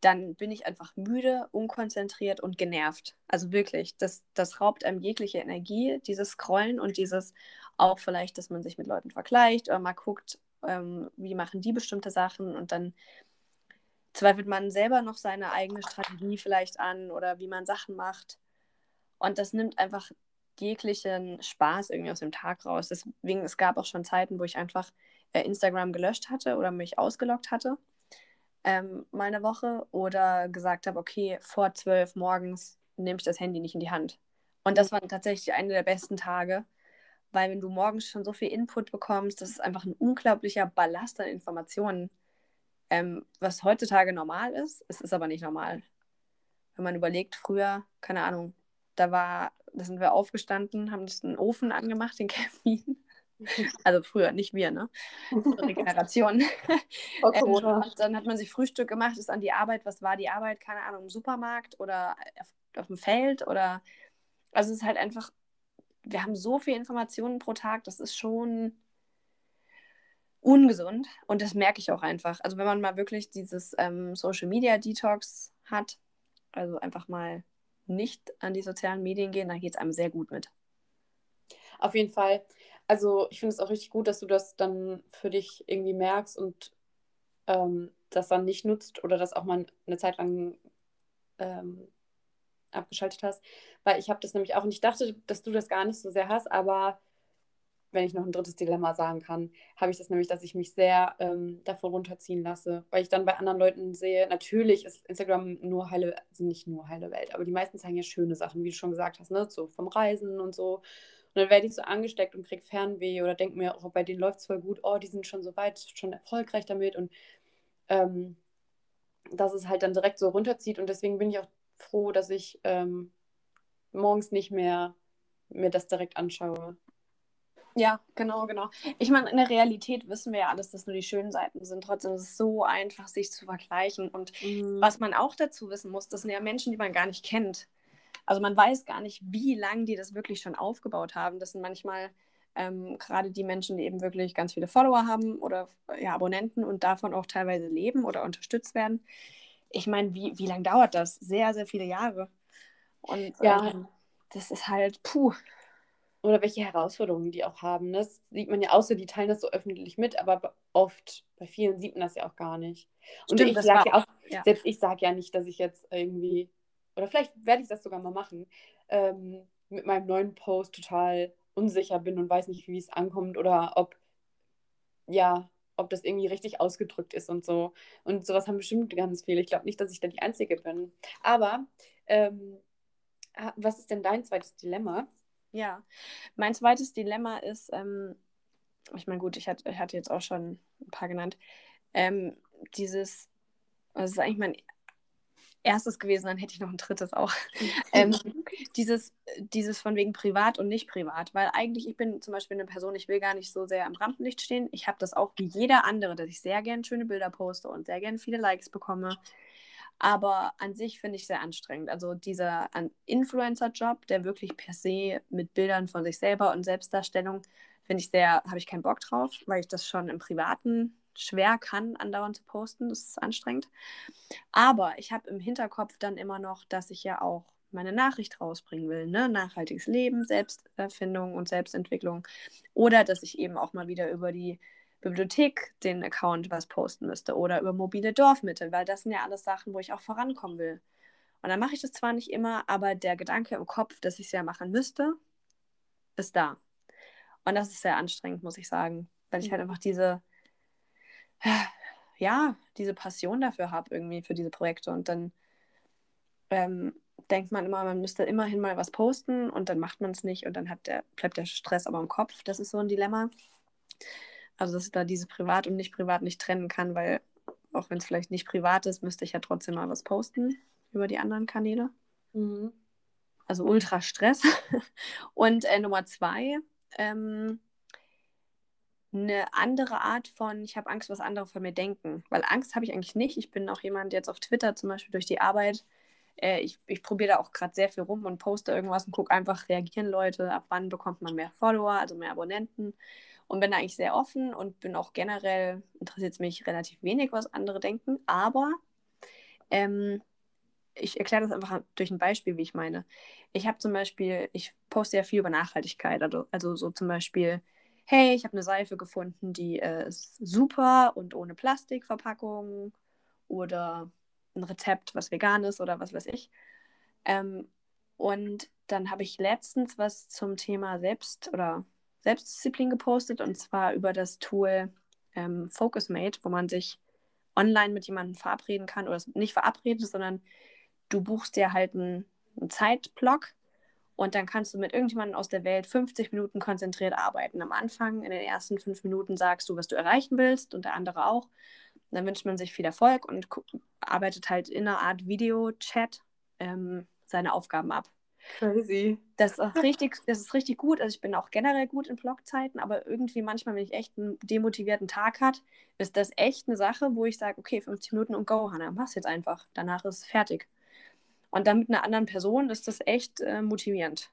dann bin ich einfach müde, unkonzentriert und genervt. Also wirklich, das, das raubt einem jegliche Energie, dieses Scrollen und dieses auch vielleicht, dass man sich mit Leuten vergleicht oder mal guckt, ähm, wie machen die bestimmte Sachen und dann zweifelt man selber noch seine eigene Strategie vielleicht an oder wie man Sachen macht. Und das nimmt einfach jeglichen Spaß irgendwie aus dem Tag raus. Deswegen, es gab auch schon Zeiten, wo ich einfach äh, Instagram gelöscht hatte oder mich ausgeloggt hatte ähm, mal eine Woche oder gesagt habe, okay, vor zwölf morgens nehme ich das Handy nicht in die Hand. Und das waren tatsächlich eine der besten Tage, weil wenn du morgens schon so viel Input bekommst, das ist einfach ein unglaublicher Ballast an Informationen, ähm, was heutzutage normal ist, es ist aber nicht normal. Wenn man überlegt, früher, keine Ahnung, da war, da sind wir aufgestanden, haben das einen Ofen angemacht, den Kamin, <laughs> also früher, nicht wir, ne? Unsere <laughs> Generation. <laughs> Okay, ähm, dann hat man sich Frühstück gemacht, ist an die Arbeit. Was war die Arbeit? Keine Ahnung, im Supermarkt oder auf, auf dem Feld oder. Also es ist halt einfach, wir haben so viele Informationen pro Tag, das ist schon ungesund und das merke ich auch einfach. Also wenn man mal wirklich dieses ähm, Social Media Detox hat, also einfach mal nicht an die sozialen Medien gehen, dann geht es einem sehr gut mit. Auf jeden Fall also ich finde es auch richtig gut, dass du das dann für dich irgendwie merkst und ähm, das dann nicht nutzt oder das auch mal eine Zeit lang ähm, abgeschaltet hast, weil ich habe das nämlich auch und ich dachte, dass du das gar nicht so sehr hast, aber wenn ich noch ein drittes Dilemma sagen kann, habe ich das nämlich, dass ich mich sehr ähm, davon runterziehen lasse, weil ich dann bei anderen Leuten sehe, natürlich ist Instagram nur heile, also nicht nur heile Welt, aber die meisten zeigen ja schöne Sachen, wie du schon gesagt hast, ne? so vom Reisen und so. Und dann werde ich so angesteckt und kriege Fernweh oder denke mir, oh, bei denen läuft es voll gut, oh, die sind schon so weit, schon erfolgreich damit und ähm, dass es halt dann direkt so runterzieht und deswegen bin ich auch froh, dass ich ähm, morgens nicht mehr mir das direkt anschaue. Ja, genau, genau. Ich meine, in der Realität wissen wir ja alles, dass nur die schönen Seiten sind. Trotzdem ist es so einfach, sich zu vergleichen. Und mhm. was man auch dazu wissen muss, das sind ja Menschen, die man gar nicht kennt. Also man weiß gar nicht, wie lange die das wirklich schon aufgebaut haben. Das sind manchmal ähm, gerade die Menschen, die eben wirklich ganz viele Follower haben oder ja, Abonnenten und davon auch teilweise leben oder unterstützt werden. Ich meine, wie, wie lange dauert das? Sehr, sehr viele Jahre. Und ja. Ähm, das ist halt, puh, oder welche Herausforderungen die auch haben. Ne? Das sieht man ja so, die teilen das so öffentlich mit, aber oft, bei vielen sieht man das ja auch gar nicht. Und Stimmt, ich sage ja auch, ja. selbst ich sage ja nicht, dass ich jetzt irgendwie, oder vielleicht werde ich das sogar mal machen, ähm, mit meinem neuen Post total unsicher bin und weiß nicht, wie es ankommt oder ob, ja, ob das irgendwie richtig ausgedrückt ist und so. Und sowas haben bestimmt ganz viele. Ich glaube nicht, dass ich da die Einzige bin. Aber ähm, was ist denn dein zweites Dilemma? Ja, mein zweites Dilemma ist, ähm, ich meine, gut, ich hatte, ich hatte jetzt auch schon ein paar genannt, ähm, dieses, das ist eigentlich mein erstes gewesen, dann hätte ich noch ein drittes auch. <laughs> ähm, dieses, dieses von wegen privat und nicht privat, weil eigentlich ich bin zum Beispiel eine Person, ich will gar nicht so sehr am Rampenlicht stehen. Ich habe das auch wie jeder andere, dass ich sehr gerne schöne Bilder poste und sehr gerne viele Likes bekomme. Aber an sich finde ich sehr anstrengend. Also dieser Influencer-Job, der wirklich per se mit Bildern von sich selber und Selbstdarstellung, finde ich sehr, habe ich keinen Bock drauf, weil ich das schon im Privaten schwer kann, andauernd zu posten. Das ist anstrengend. Aber ich habe im Hinterkopf dann immer noch, dass ich ja auch meine Nachricht rausbringen will. Ne? Nachhaltiges Leben, Selbsterfindung und Selbstentwicklung. Oder dass ich eben auch mal wieder über die Bibliothek den Account was posten müsste oder über mobile Dorfmittel, weil das sind ja alles Sachen, wo ich auch vorankommen will. Und dann mache ich das zwar nicht immer, aber der Gedanke im Kopf, dass ich es ja machen müsste, ist da. Und das ist sehr anstrengend, muss ich sagen, weil ich halt einfach diese, ja, diese Passion dafür habe, irgendwie für diese Projekte. Und dann ähm, denkt man immer, man müsste immerhin mal was posten und dann macht man es nicht und dann hat der, bleibt der Stress aber im Kopf. Das ist so ein Dilemma. Also, dass ich da diese privat und nicht privat nicht trennen kann, weil auch wenn es vielleicht nicht privat ist, müsste ich ja trotzdem mal was posten über die anderen Kanäle. Mhm. Also ultra Stress. <laughs> und äh, Nummer zwei, ähm, eine andere Art von, ich habe Angst, was andere von mir denken. Weil Angst habe ich eigentlich nicht. Ich bin auch jemand, jetzt auf Twitter zum Beispiel durch die Arbeit, äh, ich, ich probiere da auch gerade sehr viel rum und poste irgendwas und gucke einfach, reagieren Leute, ab wann bekommt man mehr Follower, also mehr Abonnenten und bin da eigentlich sehr offen und bin auch generell, interessiert es mich relativ wenig, was andere denken, aber ähm, ich erkläre das einfach durch ein Beispiel, wie ich meine. Ich habe zum Beispiel, ich poste ja viel über Nachhaltigkeit, also, also so zum Beispiel, hey, ich habe eine Seife gefunden, die ist super und ohne Plastikverpackung oder ein Rezept, was vegan ist oder was weiß ich. Ähm, und dann habe ich letztens was zum Thema Selbst- oder Selbstdisziplin gepostet und zwar über das Tool ähm, Focusmate, wo man sich online mit jemandem verabreden kann oder nicht verabredet, sondern du buchst dir halt einen, einen Zeitblock und dann kannst du mit irgendjemandem aus der Welt 50 Minuten konzentriert arbeiten. Am Anfang, in den ersten fünf Minuten sagst du, was du erreichen willst und der andere auch. Und dann wünscht man sich viel Erfolg und arbeitet halt in einer Art Video-Chat ähm, seine Aufgaben ab. Crazy. Das ist, richtig, das ist richtig gut. Also ich bin auch generell gut in Blogzeiten, aber irgendwie manchmal, wenn ich echt einen demotivierten Tag hat, ist das echt eine Sache, wo ich sage, okay, 50 Minuten und go, Hannah, mach's jetzt einfach. Danach ist es fertig. Und dann mit einer anderen Person ist das echt äh, motivierend.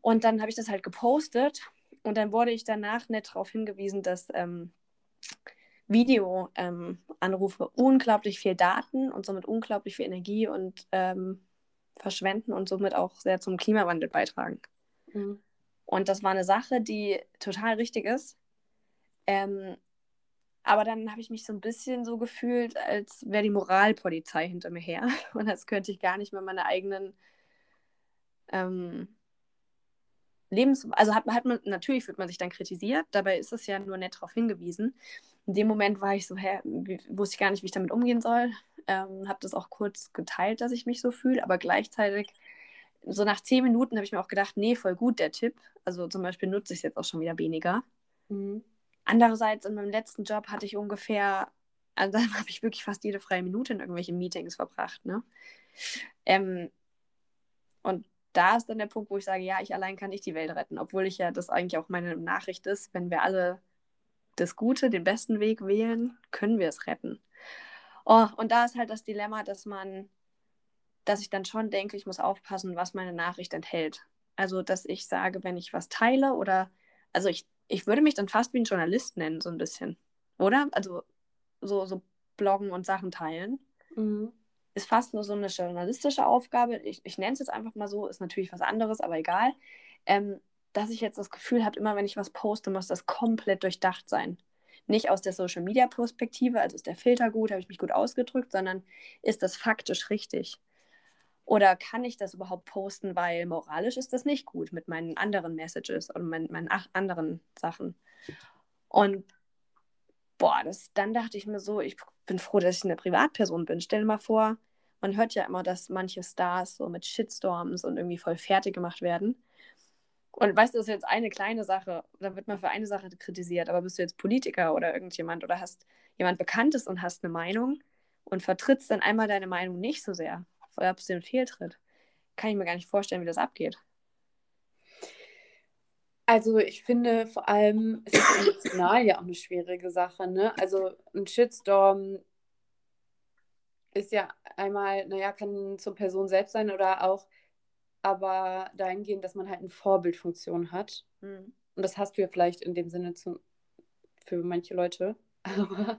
Und dann habe ich das halt gepostet und dann wurde ich danach nicht darauf hingewiesen, dass ähm, Videoanrufe ähm, unglaublich viel Daten und somit unglaublich viel Energie und ähm, verschwenden und somit auch sehr zum Klimawandel beitragen. Mhm. Und das war eine Sache, die total richtig ist. Ähm, Aber dann habe ich mich so ein bisschen so gefühlt, als wäre die Moralpolizei hinter mir her. <laughs> Und als könnte ich gar nicht mehr meine eigenen ähm, Lebens... Also hat, hat man, natürlich wird man sich dann kritisiert, dabei ist es ja nur nett darauf hingewiesen. In dem Moment war ich so, hä, wusste ich gar nicht, wie ich damit umgehen soll. Ähm, habe das auch kurz geteilt, dass ich mich so fühle, aber gleichzeitig, so nach zehn Minuten habe ich mir auch gedacht, nee, voll gut der Tipp. Also zum Beispiel nutze ich es jetzt auch schon wieder weniger. Mhm. Andererseits, in meinem letzten Job hatte ich ungefähr, also dann <laughs> habe ich wirklich fast jede freie Minute in irgendwelchen Meetings verbracht. Ne? Ähm, und da ist dann der Punkt, wo ich sage, ja, ich allein kann nicht die Welt retten, obwohl ich ja das eigentlich auch meine Nachricht ist, wenn wir alle das Gute, den besten Weg wählen, können wir es retten. Oh, und da ist halt das Dilemma, dass man, dass ich dann schon denke, ich muss aufpassen, was meine Nachricht enthält. Also, dass ich sage, wenn ich was teile oder, also ich ich würde mich dann fast wie ein Journalist nennen, so ein bisschen. Oder? Also so, so bloggen und Sachen teilen. Mhm. Ist fast nur so eine journalistische Aufgabe. Ich, ich nenne es jetzt einfach mal so, ist natürlich was anderes, aber egal. Ähm, dass ich jetzt das Gefühl habe, immer wenn ich was poste, muss das komplett durchdacht sein. Nicht aus der Social Media Perspektive, also ist der Filter gut, habe ich mich gut ausgedrückt, sondern ist das faktisch richtig? Oder kann ich das überhaupt posten, weil moralisch ist das nicht gut mit meinen anderen Messages und meinen, meinen anderen Sachen. Und boah, das, dann dachte ich mir so, ich bin froh, dass ich eine Privatperson bin. Stell dir mal vor, man hört ja immer, dass manche Stars so mit Shitstorms und irgendwie voll fertig gemacht werden. Und weißt du, das ist jetzt eine kleine Sache, da wird man für eine Sache kritisiert, aber bist du jetzt Politiker oder irgendjemand oder hast jemand Bekanntes und hast eine Meinung und vertrittst dann einmal deine Meinung nicht so sehr, gab es den Fehltritt. Kann ich mir gar nicht vorstellen, wie das abgeht. Also ich finde vor allem, es ist emotional ja auch eine schwierige Sache. Ne? Also ein Shitstorm ist ja einmal, naja, kann zur Person selbst sein oder auch, aber dahingehend, dass man halt eine Vorbildfunktion hat. Mhm. Und das hast du ja vielleicht in dem Sinne zu, für manche Leute. <laughs>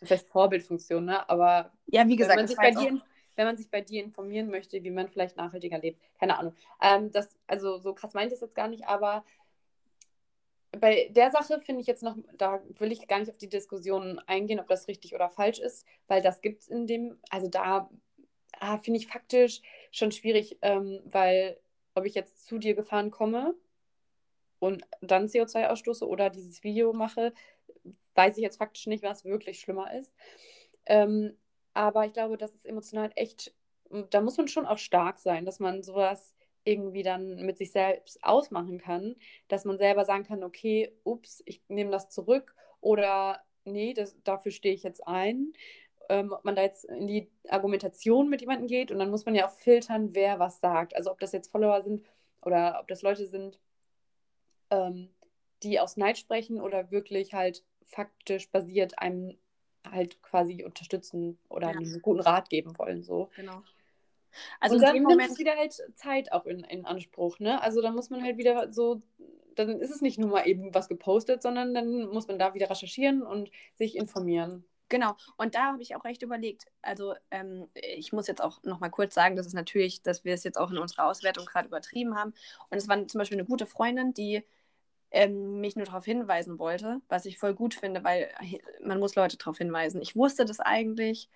das heißt Vorbildfunktion, ne? Aber ja, wie gesagt, wenn man, sich bei dir, wenn man sich bei dir informieren möchte, wie man vielleicht nachhaltiger lebt. Keine Ahnung. Ähm, das, also so krass meint es jetzt gar nicht, aber bei der Sache finde ich jetzt noch, da will ich gar nicht auf die Diskussion eingehen, ob das richtig oder falsch ist, weil das gibt es in dem, also da ah, finde ich faktisch schon schwierig, ähm, weil ob ich jetzt zu dir gefahren komme und dann CO2 ausstoße oder dieses Video mache, weiß ich jetzt faktisch nicht, was wirklich schlimmer ist. Ähm, aber ich glaube, das ist emotional echt, da muss man schon auch stark sein, dass man sowas irgendwie dann mit sich selbst ausmachen kann, dass man selber sagen kann, okay, ups, ich nehme das zurück oder nee, das, dafür stehe ich jetzt ein. Ähm, ob man da jetzt in die Argumentation mit jemandem geht und dann muss man ja auch filtern, wer was sagt. Also ob das jetzt Follower sind oder ob das Leute sind, ähm, die aus Neid sprechen oder wirklich halt faktisch basiert einem halt quasi unterstützen oder ja. einen guten Rat geben wollen. So. Genau. Also und dann in Moment... nimmt es wieder halt Zeit auch in, in Anspruch, ne? Also dann muss man halt wieder so, dann ist es nicht nur mal eben was gepostet, sondern dann muss man da wieder recherchieren und sich informieren. Genau, und da habe ich auch recht überlegt. Also ähm, ich muss jetzt auch noch mal kurz sagen, dass es natürlich, dass wir es jetzt auch in unserer Auswertung gerade übertrieben haben. Und es war zum Beispiel eine gute Freundin, die ähm, mich nur darauf hinweisen wollte, was ich voll gut finde, weil man muss Leute darauf hinweisen. Ich wusste das eigentlich,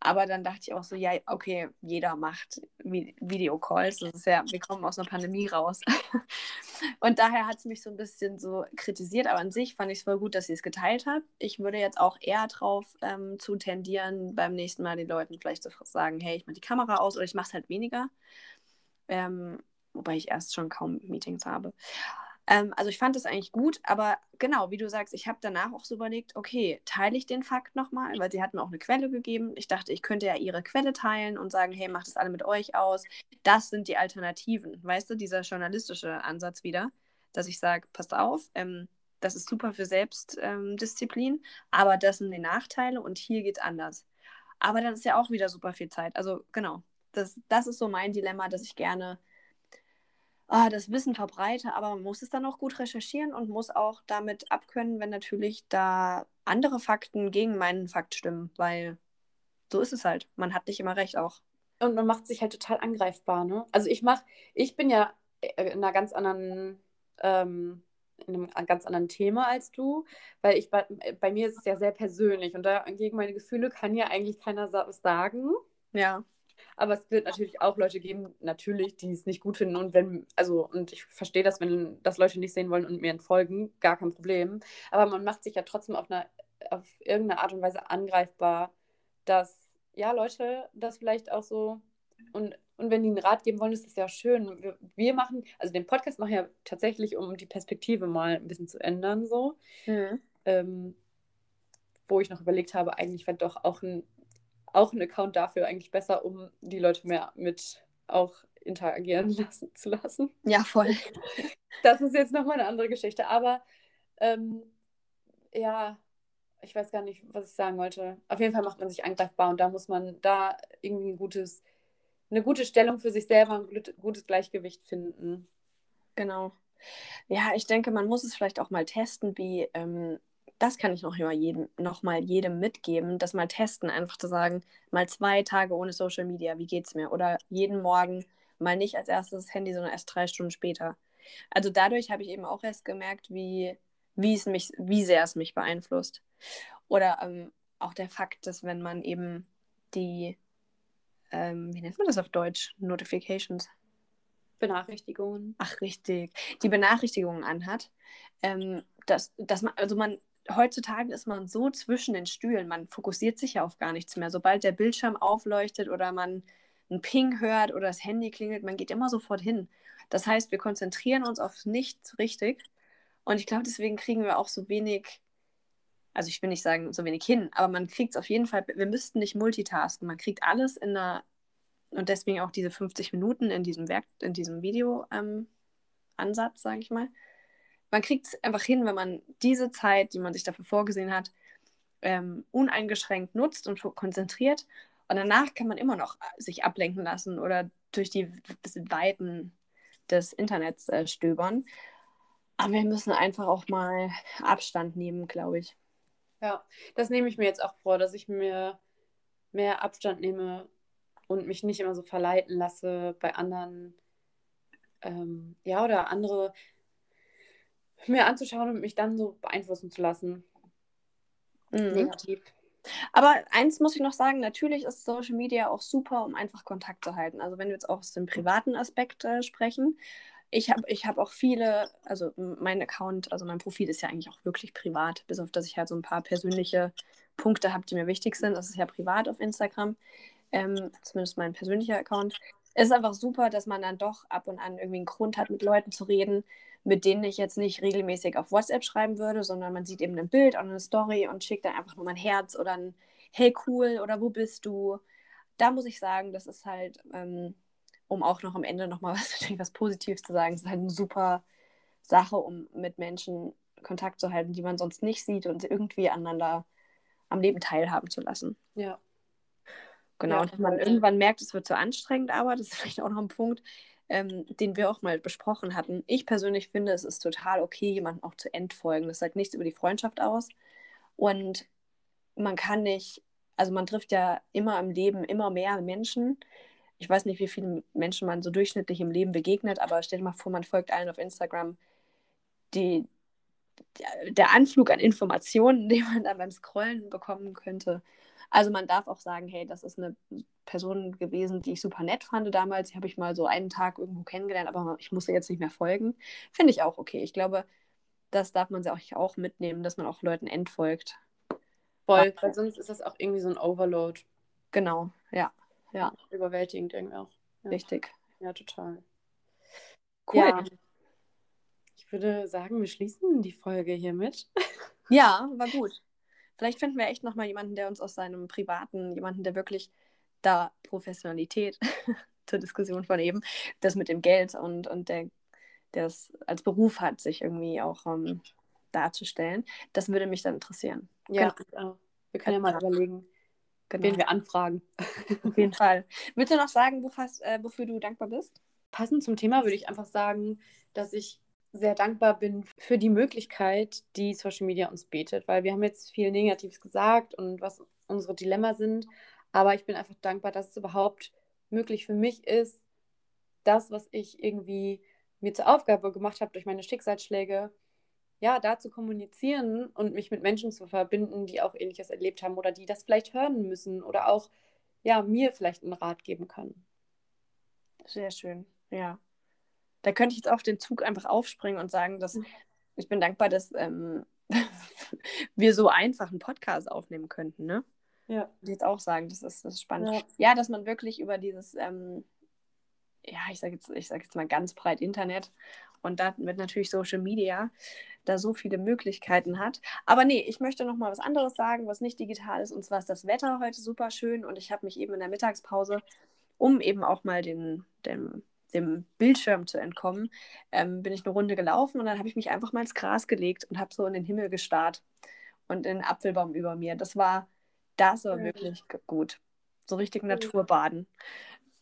aber dann dachte ich auch so, ja, okay, jeder macht Videocalls. Das ist ja, wir kommen aus einer Pandemie raus. <laughs> und daher hat es mich so ein bisschen so kritisiert, aber an sich fand ich es voll gut, dass sie es geteilt hat. Ich würde jetzt auch eher drauf ähm, zu tendieren, beim nächsten Mal den Leuten vielleicht zu sagen, hey, ich mache die Kamera aus oder ich mache es halt weniger. Ähm, wobei ich erst schon kaum Meetings habe. Ähm, also ich fand das eigentlich gut, aber genau, wie du sagst, ich habe danach auch so überlegt, okay, teile ich den Fakt nochmal, weil sie hat mir auch eine Quelle gegeben. Ich dachte, ich könnte ja ihre Quelle teilen und sagen, hey, macht das alle mit euch aus. Das sind die Alternativen. Weißt du, dieser journalistische Ansatz wieder, dass ich sage, passt auf, ähm, das ist super für Selbstdisziplin, ähm, aber das sind die Nachteile und hier geht es anders. Aber dann ist ja auch wieder super viel Zeit. Also genau, das, das ist so mein Dilemma, dass ich gerne oh, das Wissen verbreite, aber man muss es dann auch gut recherchieren und muss auch damit abkönnen, wenn natürlich da andere Fakten gegen meinen Fakt stimmen, weil so ist es halt. Man hat nicht immer recht auch. Und man macht sich halt total angreifbar, ne? Also ich mach, ich bin ja äh, in einer ganz anderen ähm, in einem ganz anderen Thema als du, weil ich bei, bei mir ist es ja sehr persönlich und dagegen meine Gefühle kann ja eigentlich keiner sagen. Ja. Aber es wird natürlich auch Leute geben, natürlich, die es nicht gut finden. Und wenn, also, und ich verstehe das, wenn das Leute nicht sehen wollen und mir entfolgen, gar kein Problem. Aber man macht sich ja trotzdem auf, eine, auf irgendeine Art und Weise angreifbar, dass ja, Leute das vielleicht auch so und, und wenn die einen Rat geben wollen, ist das ja schön. Wir, wir machen, also den Podcast machen ja tatsächlich, um die Perspektive mal ein bisschen zu ändern, so. Mhm. Ähm, wo ich noch überlegt habe, eigentlich wäre doch auch ein auch ein Account dafür eigentlich besser, um die Leute mehr mit auch interagieren <laughs> lassen, zu lassen. Ja, voll. Das ist jetzt nochmal eine andere Geschichte. Aber ähm, ja, ich weiß gar nicht, was ich sagen wollte. Auf jeden Fall macht man sich angreifbar und da muss man da irgendwie ein gutes, eine gute Stellung für sich selber, ein gutes Gleichgewicht finden. Genau. Ja, ich denke, man muss es vielleicht auch mal testen, wie ähm, das kann ich noch mal jedem, noch mal jedem mitgeben, das mal testen, einfach zu sagen, mal zwei Tage ohne Social Media, wie geht's mir? Oder jeden Morgen mal nicht als erstes Handy, sondern erst drei Stunden später. Also dadurch habe ich eben auch erst gemerkt, wie, wie es mich, wie sehr es mich beeinflusst. Oder ähm, auch der Fakt, dass wenn man eben die, ähm, wie nennt man das auf Deutsch? Notifications. Benachrichtigungen. Ach, richtig. Die Benachrichtigungen anhat. Ähm, dass, dass man, also man heutzutage ist man so zwischen den Stühlen, man fokussiert sich ja auf gar nichts mehr. Sobald der Bildschirm aufleuchtet oder man einen Ping hört oder das Handy klingelt, man geht immer sofort hin. Das heißt, wir konzentrieren uns auf nichts richtig. Und ich glaube, deswegen kriegen wir auch so wenig, also ich will nicht sagen so wenig hin, aber man kriegt es auf jeden Fall, wir müssten nicht multitasken. Man kriegt alles in einer, und deswegen auch diese 50 Minuten in diesem Werk, in diesem Video-Ansatz, ähm, sage ich mal man kriegt es einfach hin, wenn man diese Zeit, die man sich dafür vorgesehen hat, ähm, uneingeschränkt nutzt und konzentriert. Und danach kann man immer noch äh, sich ablenken lassen oder durch die Weiten des Internets äh, stöbern. Aber wir müssen einfach auch mal Abstand nehmen, glaube ich. Ja, das nehme ich mir jetzt auch vor, dass ich mir mehr Abstand nehme und mich nicht immer so verleiten lasse bei anderen, ähm, ja, oder andere mir anzuschauen und mich dann so beeinflussen zu lassen. Mhm. Negativ. Aber eins muss ich noch sagen, natürlich ist Social Media auch super, um einfach Kontakt zu halten. Also wenn wir jetzt auch aus dem privaten Aspekt äh, sprechen. Ich habe ich hab auch viele, also mein Account, also mein Profil ist ja eigentlich auch wirklich privat, bis auf dass ich halt so ein paar persönliche Punkte habe, die mir wichtig sind. Das ist ja privat auf Instagram, ähm, zumindest mein persönlicher Account. Es ist einfach super, dass man dann doch ab und an irgendwie einen Grund hat, mit Leuten zu reden, mit denen ich jetzt nicht regelmäßig auf WhatsApp schreiben würde, sondern man sieht eben ein Bild und eine Story und schickt dann einfach nur mein Herz oder ein Hey cool oder wo bist du? Da muss ich sagen, das ist halt, ähm, um auch noch am Ende nochmal <laughs> was, was Positives zu sagen, ist halt eine super Sache, um mit Menschen Kontakt zu halten, die man sonst nicht sieht und irgendwie aneinander am Leben teilhaben zu lassen. Ja. Genau, ja, und wenn man irgendwann merkt, es wird zu anstrengend, aber das ist vielleicht auch noch ein Punkt, ähm, den wir auch mal besprochen hatten. Ich persönlich finde, es ist total okay, jemanden auch zu entfolgen. Das sagt nichts über die Freundschaft aus. Und man kann nicht, also man trifft ja immer im Leben immer mehr Menschen. Ich weiß nicht, wie viele Menschen man so durchschnittlich im Leben begegnet, aber stell dir mal vor, man folgt allen auf Instagram. Die, der Anflug an Informationen, <laughs> den man dann beim Scrollen bekommen könnte, also man darf auch sagen, hey, das ist eine Person gewesen, die ich super nett fand damals. Die habe ich mal so einen Tag irgendwo kennengelernt, aber ich musste jetzt nicht mehr folgen. Finde ich auch okay. Ich glaube, das darf man sich auch mitnehmen, dass man auch Leuten entfolgt. Voll, weil sonst ist das auch irgendwie so ein Overload. Genau, ja. ja. Überwältigend irgendwie auch. Ja. Richtig. Ja, total. Cool. Ja. Ich würde sagen, wir schließen die Folge hiermit. Ja, war gut. Vielleicht finden wir echt nochmal jemanden, der uns aus seinem privaten, jemanden, der wirklich da Professionalität <laughs> zur Diskussion von eben, das mit dem Geld und, und der, der es als Beruf hat, sich irgendwie auch um, ähm, darzustellen. Das würde mich dann interessieren. Ja, genau. wir können ja mal überlegen, genau. wen wir anfragen. Auf jeden <laughs> Fall. Willst du noch sagen, wo fast, äh, wofür du dankbar bist? Passend zum Thema würde ich einfach sagen, dass ich sehr dankbar bin für die Möglichkeit, die Social Media uns bietet, weil wir haben jetzt viel Negatives gesagt und was unsere Dilemma sind, aber ich bin einfach dankbar, dass es überhaupt möglich für mich ist, das, was ich irgendwie mir zur Aufgabe gemacht habe durch meine Schicksalsschläge, ja, da zu kommunizieren und mich mit Menschen zu verbinden, die auch ähnliches erlebt haben oder die das vielleicht hören müssen oder auch ja, mir vielleicht einen Rat geben können. Sehr schön, ja. Da könnte ich jetzt auf den Zug einfach aufspringen und sagen, dass mhm. ich bin dankbar, dass ähm, <laughs> wir so einfach einen Podcast aufnehmen könnten, ne? Ja. Würde ich jetzt auch sagen, das ist, das ist spannend. Ja. ja dass man wirklich über dieses, ähm, ja, ich sage jetzt, sag jetzt mal ganz breit Internet und da wird natürlich Social Media da so viele Möglichkeiten hat. Aber nee, ich möchte noch mal was anderes sagen, was nicht digital ist. Und zwar ist das Wetter heute super schön und ich habe mich eben in der Mittagspause, um eben auch mal den, dem, dem Bildschirm zu entkommen, ähm, bin ich eine Runde gelaufen und dann habe ich mich einfach mal ins Gras gelegt und habe so in den Himmel gestarrt und in den Apfelbaum über mir. Das war, das war wirklich gut. So richtig Naturbaden.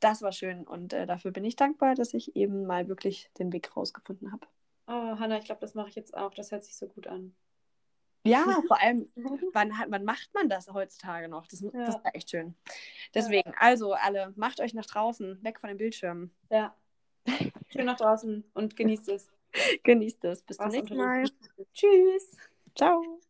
Das war schön und äh, dafür bin ich dankbar, dass ich eben mal wirklich den Weg rausgefunden habe. Oh, Hanna, ich glaube, das mache ich jetzt auch. Das hört sich so gut an. Ja, <laughs> vor allem, wann, wann macht man das heutzutage noch? Das, ja. das ist echt schön. Deswegen, also alle, macht euch nach draußen, weg von den Bildschirmen. Ja. Schön nach draußen und genießt es. genießt es. Bis zum nächsten Mal. Tschüss. Ciao.